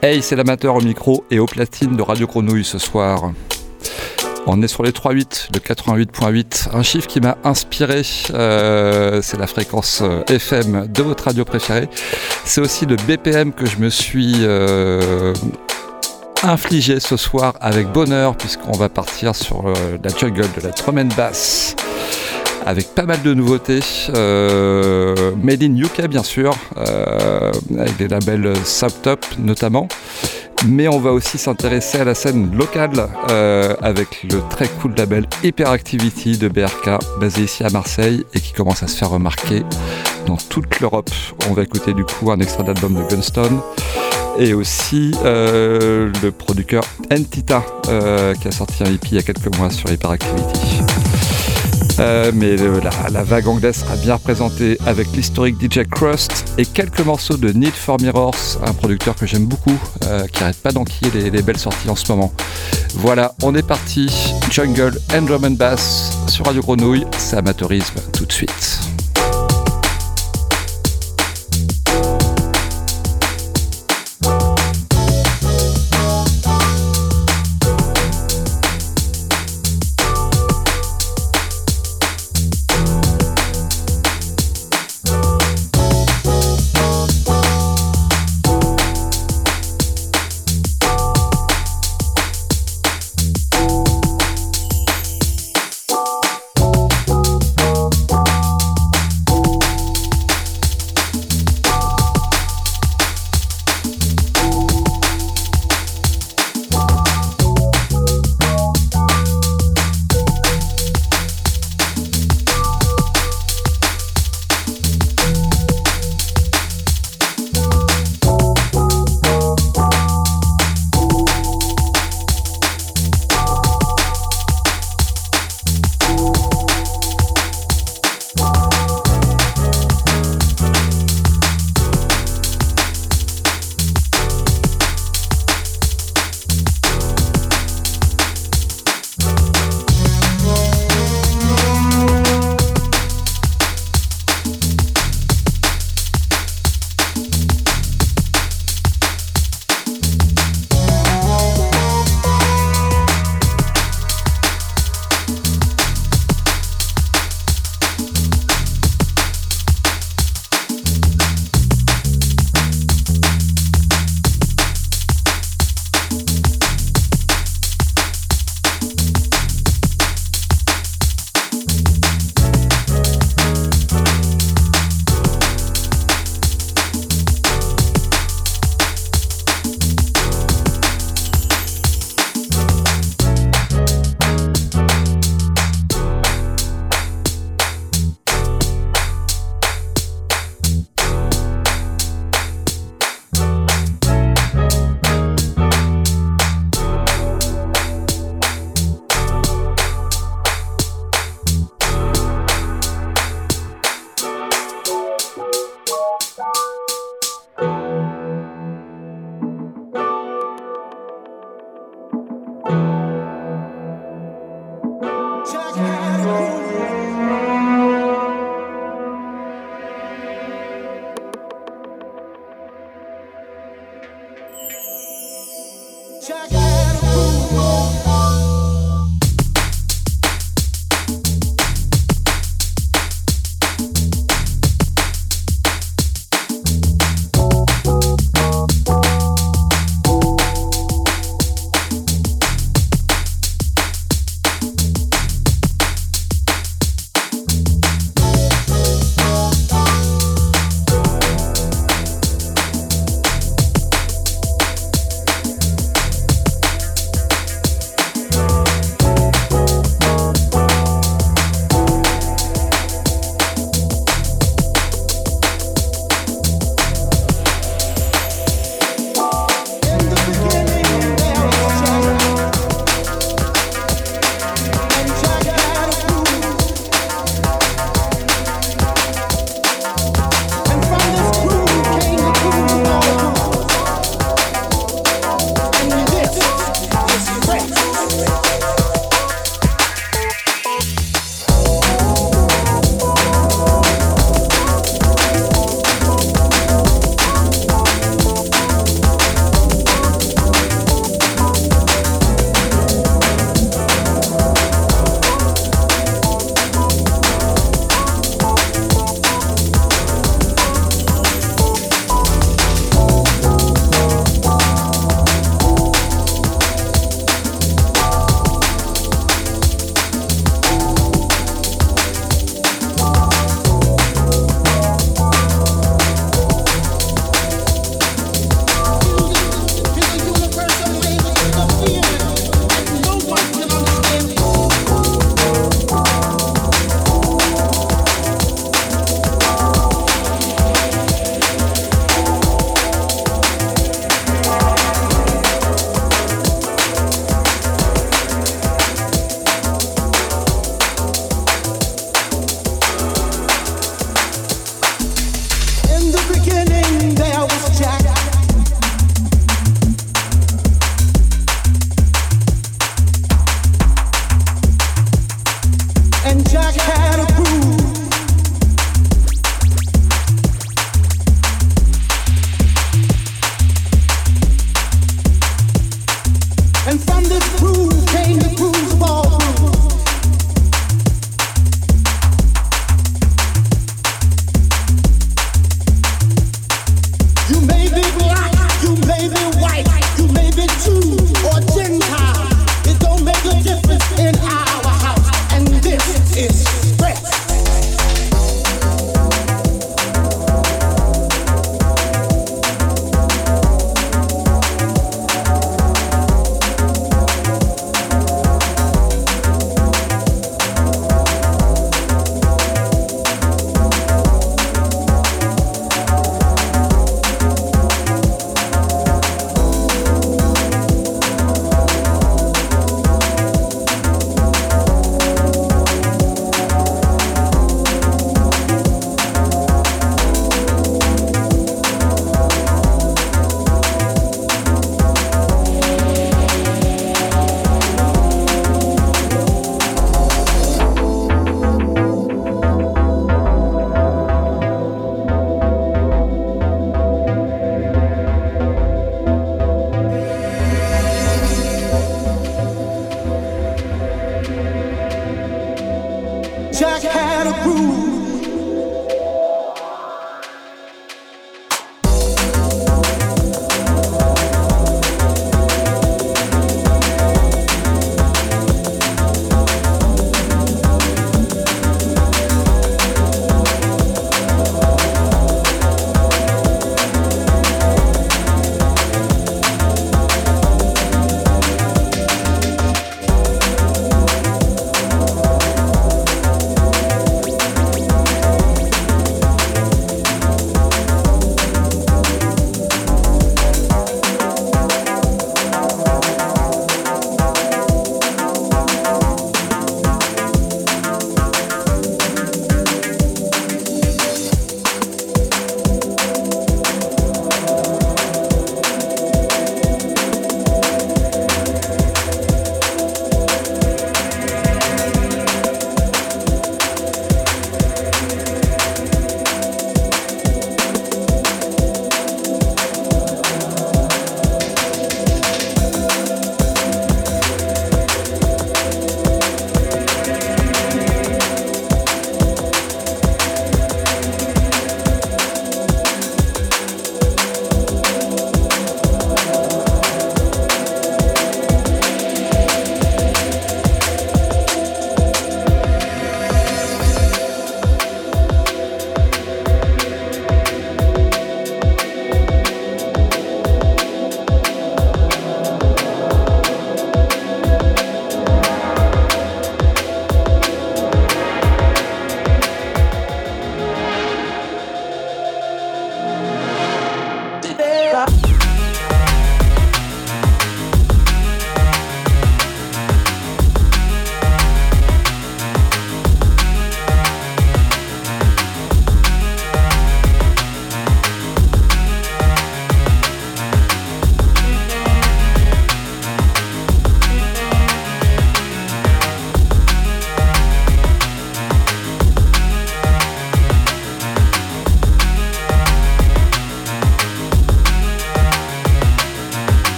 Hey, c'est l'amateur au micro et au platine de Radio Grenouille ce soir. On est sur les 3.8, le 88.8, un chiffre qui m'a inspiré, euh, c'est la fréquence euh, FM de votre radio préférée. C'est aussi le BPM que je me suis euh, infligé ce soir avec bonheur puisqu'on va partir sur la jungle de la drum bass avec pas mal de nouveautés, euh, made in UK bien sûr, euh, avec des labels Subtop notamment. Mais on va aussi s'intéresser à la scène locale euh, avec le très cool label Hyperactivity de BRK, basé ici à Marseille et qui commence à se faire remarquer dans toute l'Europe. On va écouter du coup un extrait d'album de Gunstone et aussi le producteur Entita qui a sorti un EP il y a quelques mois sur Hyperactivity. Euh, mais la, vague anglaise sera bien représentée avec l'historique DJ Crust et quelques morceaux de Need for Mirrors, un producteur que j'aime beaucoup, euh, qui arrête pas d'enquiller les, belles sorties en ce moment. Voilà, on est parti. Jungle and Drum and Bass sur Radio Grenouille, c'est amateurisme tout de suite.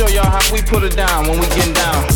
show y'all how we put it down when we getting down.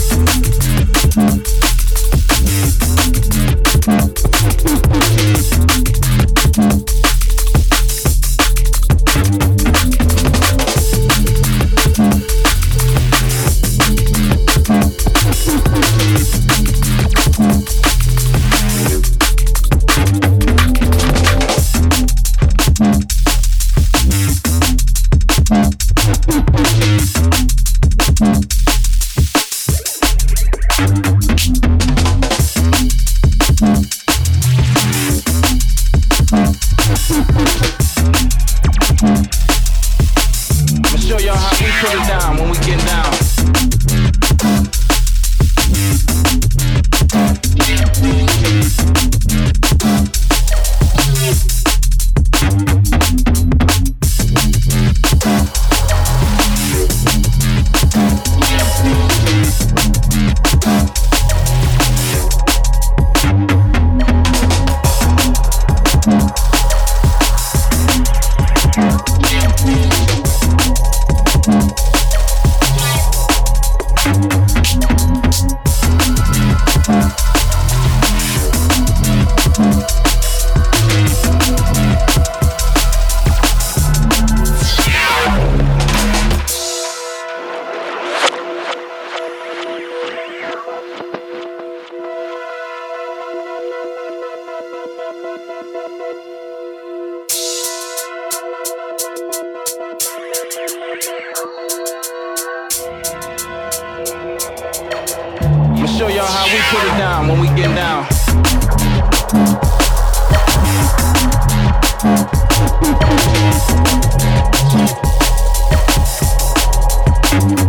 we get now. Thank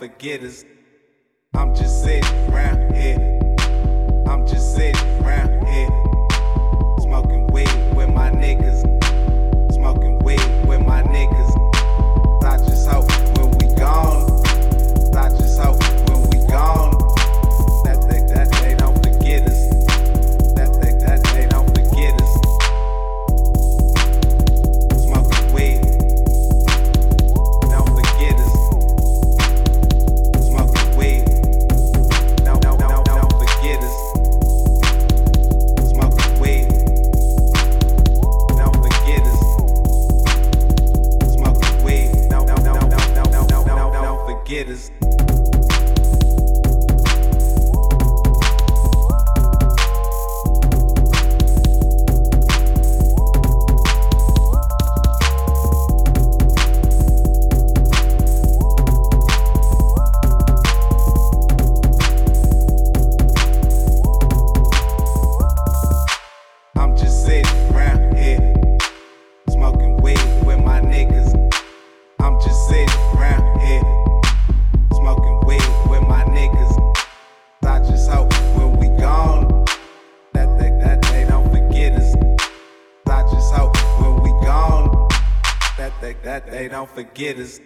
forgetters. That they, don't forget us.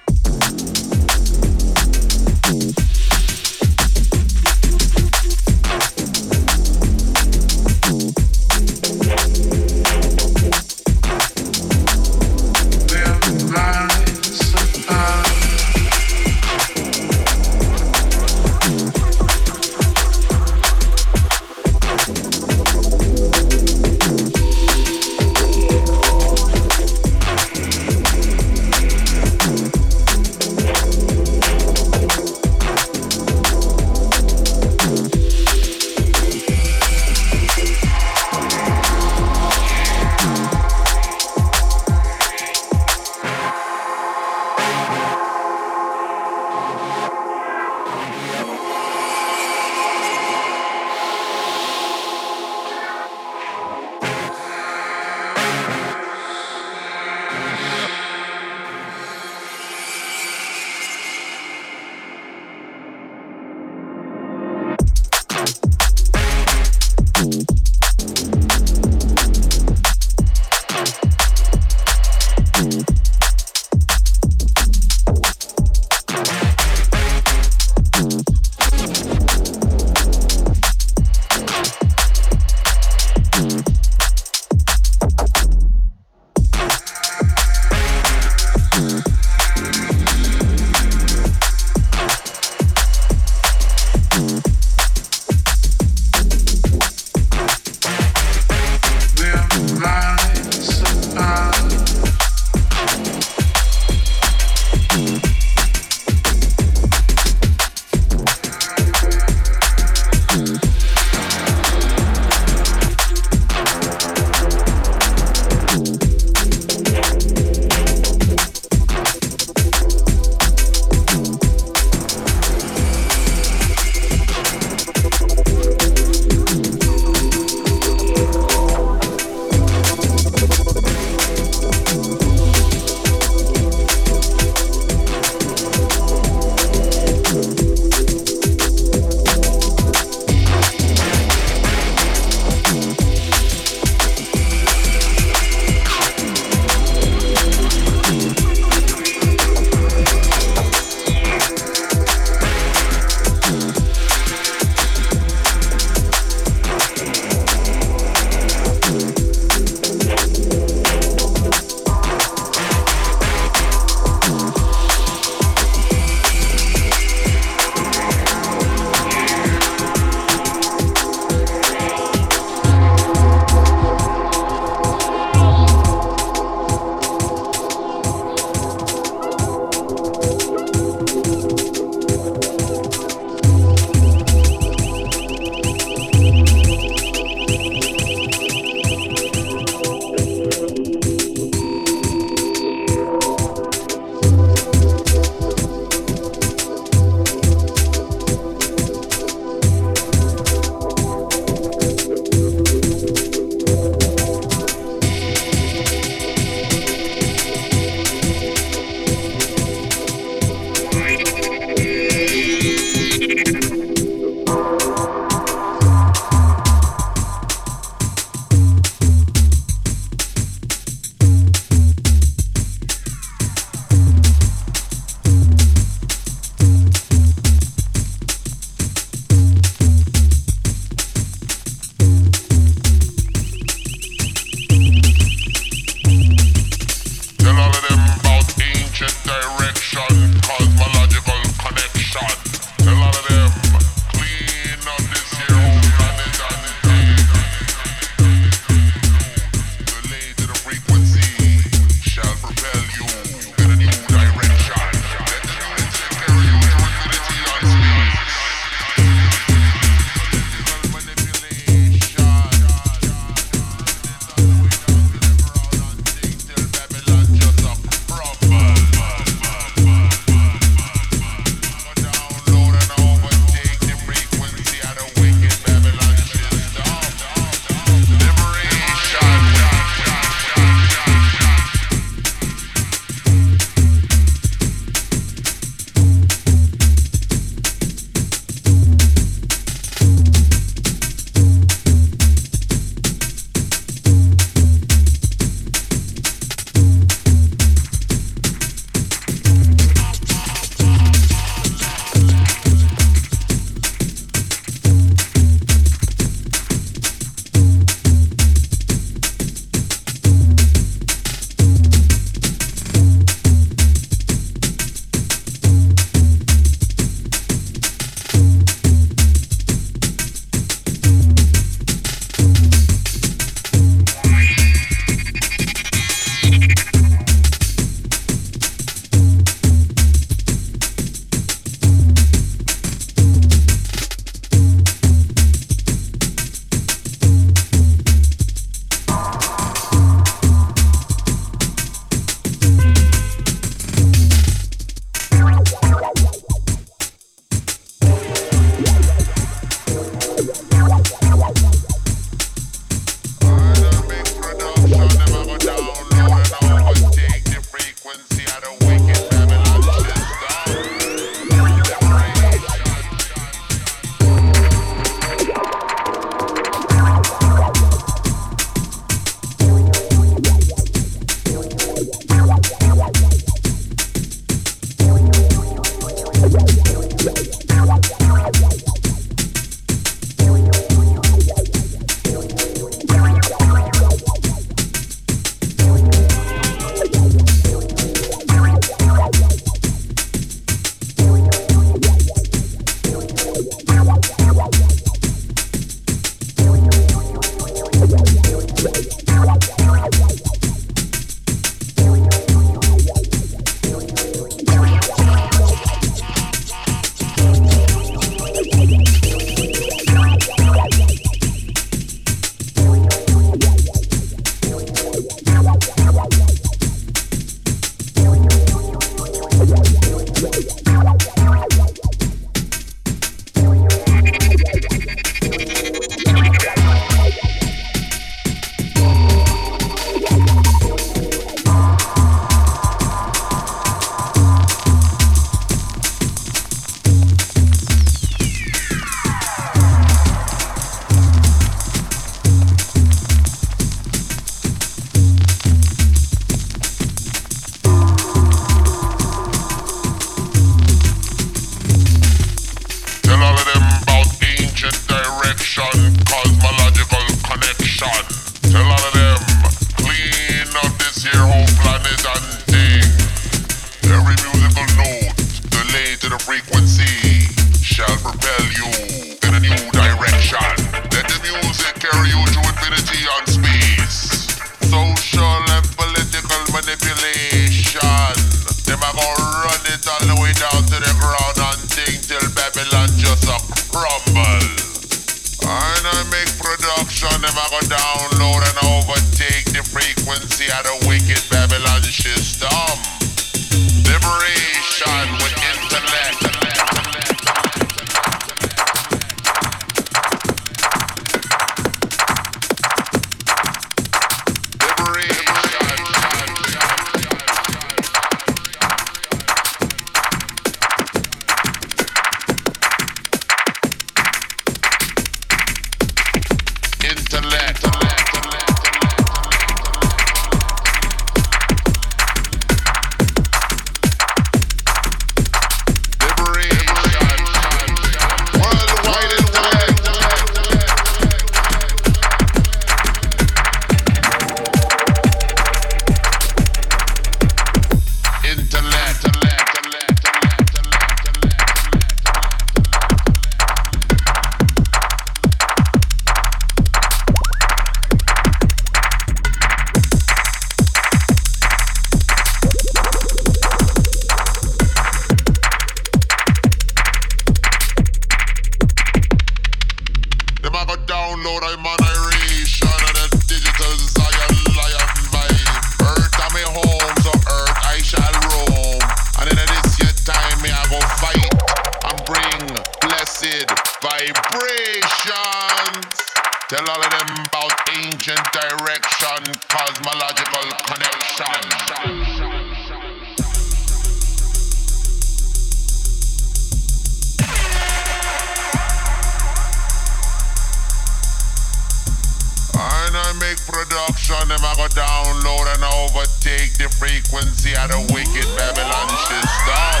production, them I go download and overtake the frequency of the wicked Babylon system.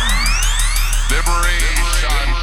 Liberation.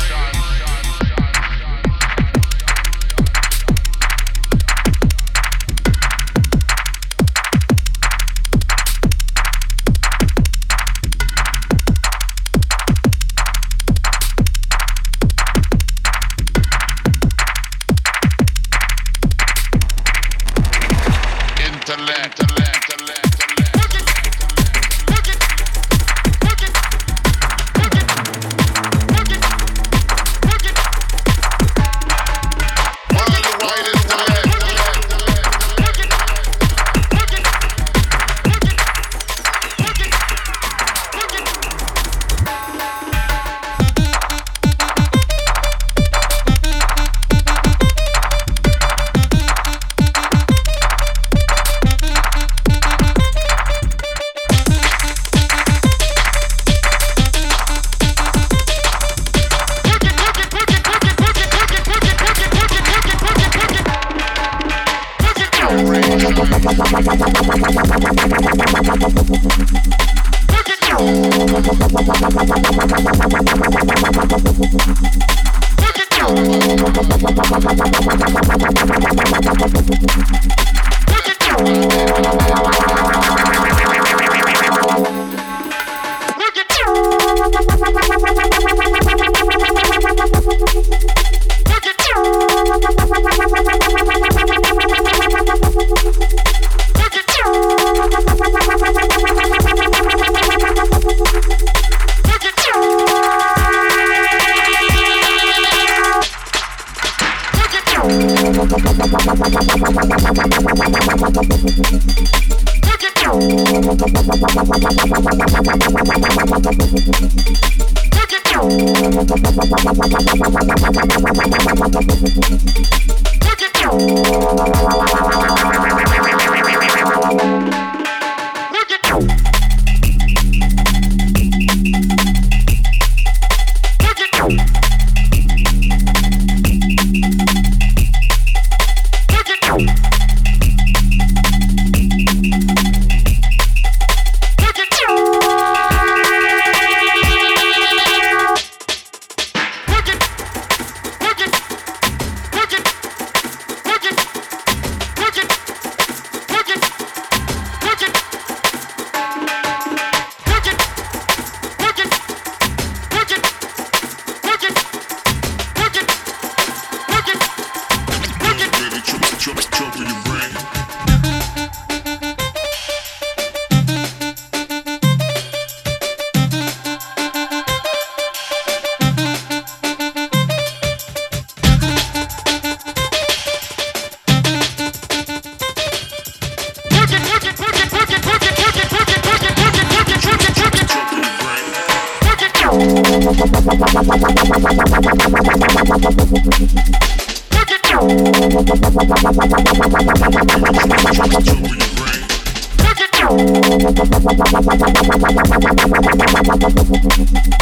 Thank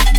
you.